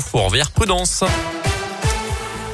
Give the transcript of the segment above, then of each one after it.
faut envers prudence.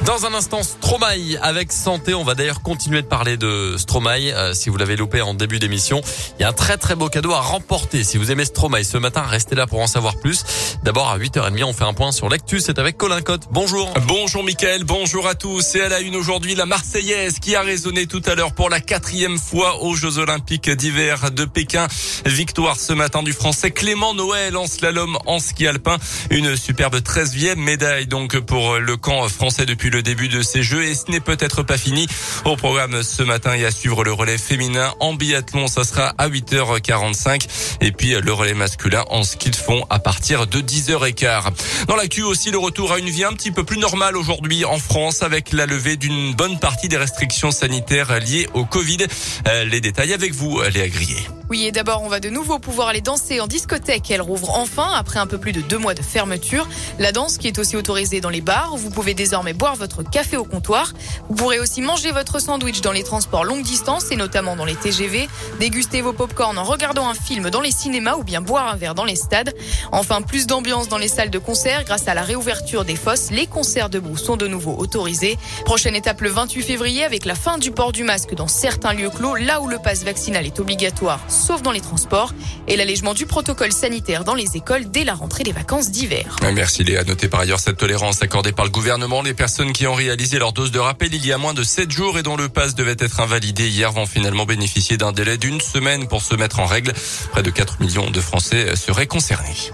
Dans un instant, Stromae avec santé. On va d'ailleurs continuer de parler de Stromae. Euh, si vous l'avez loupé en début d'émission, il y a un très très beau cadeau à remporter. Si vous aimez Stromae ce matin, restez là pour en savoir plus. D'abord à 8h30, on fait un point sur l'actu. C'est avec Colin Cotte. Bonjour. Bonjour Mickaël, bonjour à tous. Et à la une aujourd'hui, la Marseillaise qui a résonné tout à l'heure pour la quatrième fois aux Jeux Olympiques d'hiver de Pékin. Victoire ce matin du Français Clément Noël en slalom en ski alpin. Une superbe 13e médaille donc pour le camp français depuis le début de ces Jeux et ce n'est peut-être pas fini. Au programme ce matin et à suivre le relais féminin en biathlon, ça sera à 8h45 et puis le relais masculin en ski de fond à partir de 10h15. Dans l'actu aussi le retour à une vie un petit peu plus normale aujourd'hui en France avec la levée d'une bonne partie des restrictions sanitaires liées au Covid. Euh, les détails avec vous, Léa Grillet. Oui, et d'abord, on va de nouveau pouvoir aller danser en discothèque. Elle rouvre enfin après un peu plus de deux mois de fermeture. La danse qui est aussi autorisée dans les bars. Vous pouvez désormais boire votre café au comptoir. Vous pourrez aussi manger votre sandwich dans les transports longue distance et notamment dans les TGV. Déguster vos pop-corn en regardant un film dans les cinémas ou bien boire un verre dans les stades. Enfin, plus d'ambiance dans les salles de concert grâce à la réouverture des fosses. Les concerts debout sont de nouveau autorisés. Prochaine étape le 28 février avec la fin du port du masque dans certains lieux clos, là où le passe vaccinal est obligatoire sauf dans les transports, et l'allègement du protocole sanitaire dans les écoles dès la rentrée des vacances d'hiver. Merci Léa. Notez par ailleurs cette tolérance accordée par le gouvernement. Les personnes qui ont réalisé leur dose de rappel il y a moins de 7 jours et dont le pass devait être invalidé hier vont finalement bénéficier d'un délai d'une semaine pour se mettre en règle. Près de 4 millions de Français seraient concernés.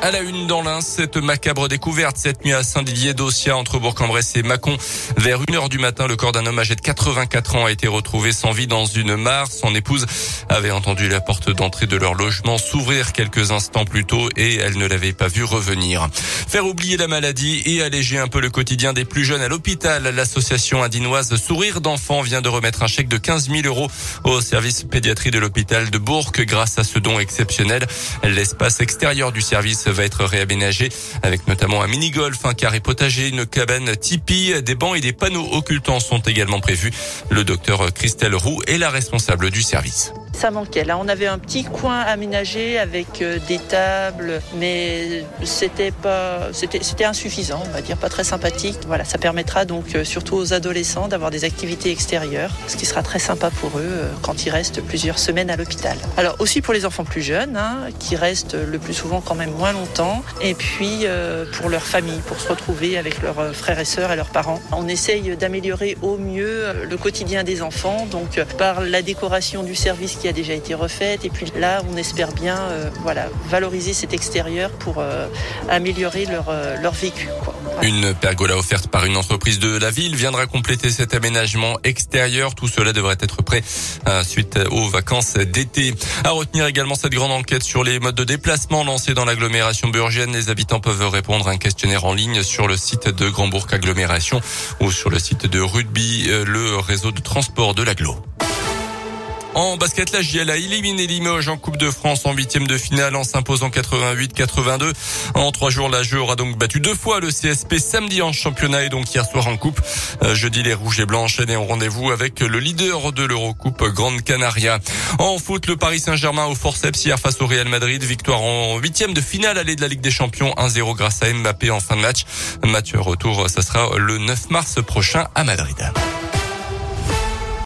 À la une dans l'Ain, cette macabre découverte cette nuit à Saint-Didier d'Ossia entre Bourg-en-Bresse et Mâcon. Vers 1 heure du matin, le corps d'un homme âgé de 84 ans a été retrouvé sans vie dans une mare. Son épouse avait entendu la porte d'entrée de leur logement s'ouvrir quelques instants plus tôt et elle ne l'avait pas vu revenir. Faire oublier la maladie et alléger un peu le quotidien des plus jeunes à l'hôpital. L'association indinoise Sourire d'enfants vient de remettre un chèque de 15 000 euros au service pédiatrie de l'hôpital de Bourg grâce à ce don exceptionnel. L'espace extérieur du service va être réaménagé avec notamment un mini-golf, un carré potager, une cabane tipi, des bancs et des panneaux occultants sont également prévus. Le docteur Christelle Roux est la responsable du service ça manquait. Là, on avait un petit coin aménagé avec euh, des tables, mais c'était pas, c'était, insuffisant, on va dire, pas très sympathique. Voilà, ça permettra donc euh, surtout aux adolescents d'avoir des activités extérieures, ce qui sera très sympa pour eux euh, quand ils restent plusieurs semaines à l'hôpital. Alors aussi pour les enfants plus jeunes, hein, qui restent le plus souvent quand même moins longtemps, et puis pour leur famille, pour se retrouver avec leurs frères et sœurs et leurs parents. On essaye d'améliorer au mieux le quotidien des enfants, donc par la décoration du service qui a déjà été refaite. Et puis là, on espère bien euh, voilà, valoriser cet extérieur pour euh, améliorer leur, euh, leur vécu. Une pergola offerte par une entreprise de la ville viendra compléter cet aménagement extérieur. Tout cela devrait être prêt suite aux vacances d'été. À retenir également cette grande enquête sur les modes de déplacement lancés dans l'agglomération burgienne. Les habitants peuvent répondre à un questionnaire en ligne sur le site de Grand Bourg Agglomération ou sur le site de Rugby, le réseau de transport de l'agglo. En basket, la JL a éliminé Limoges en Coupe de France en huitième de finale en s'imposant 88-82. En trois jours, la jeu aura donc battu deux fois le CSP samedi en championnat et donc hier soir en Coupe. Euh, jeudi, les Rouges et Blancs enchaînent en rendez-vous avec le leader de l'Eurocoupe, Grande Canaria. En foot, le Paris Saint-Germain au forceps hier face au Real Madrid. Victoire en huitième de finale allée de la Ligue des Champions 1-0 grâce à Mbappé en fin de match. Match retour, ça sera le 9 mars prochain à Madrid.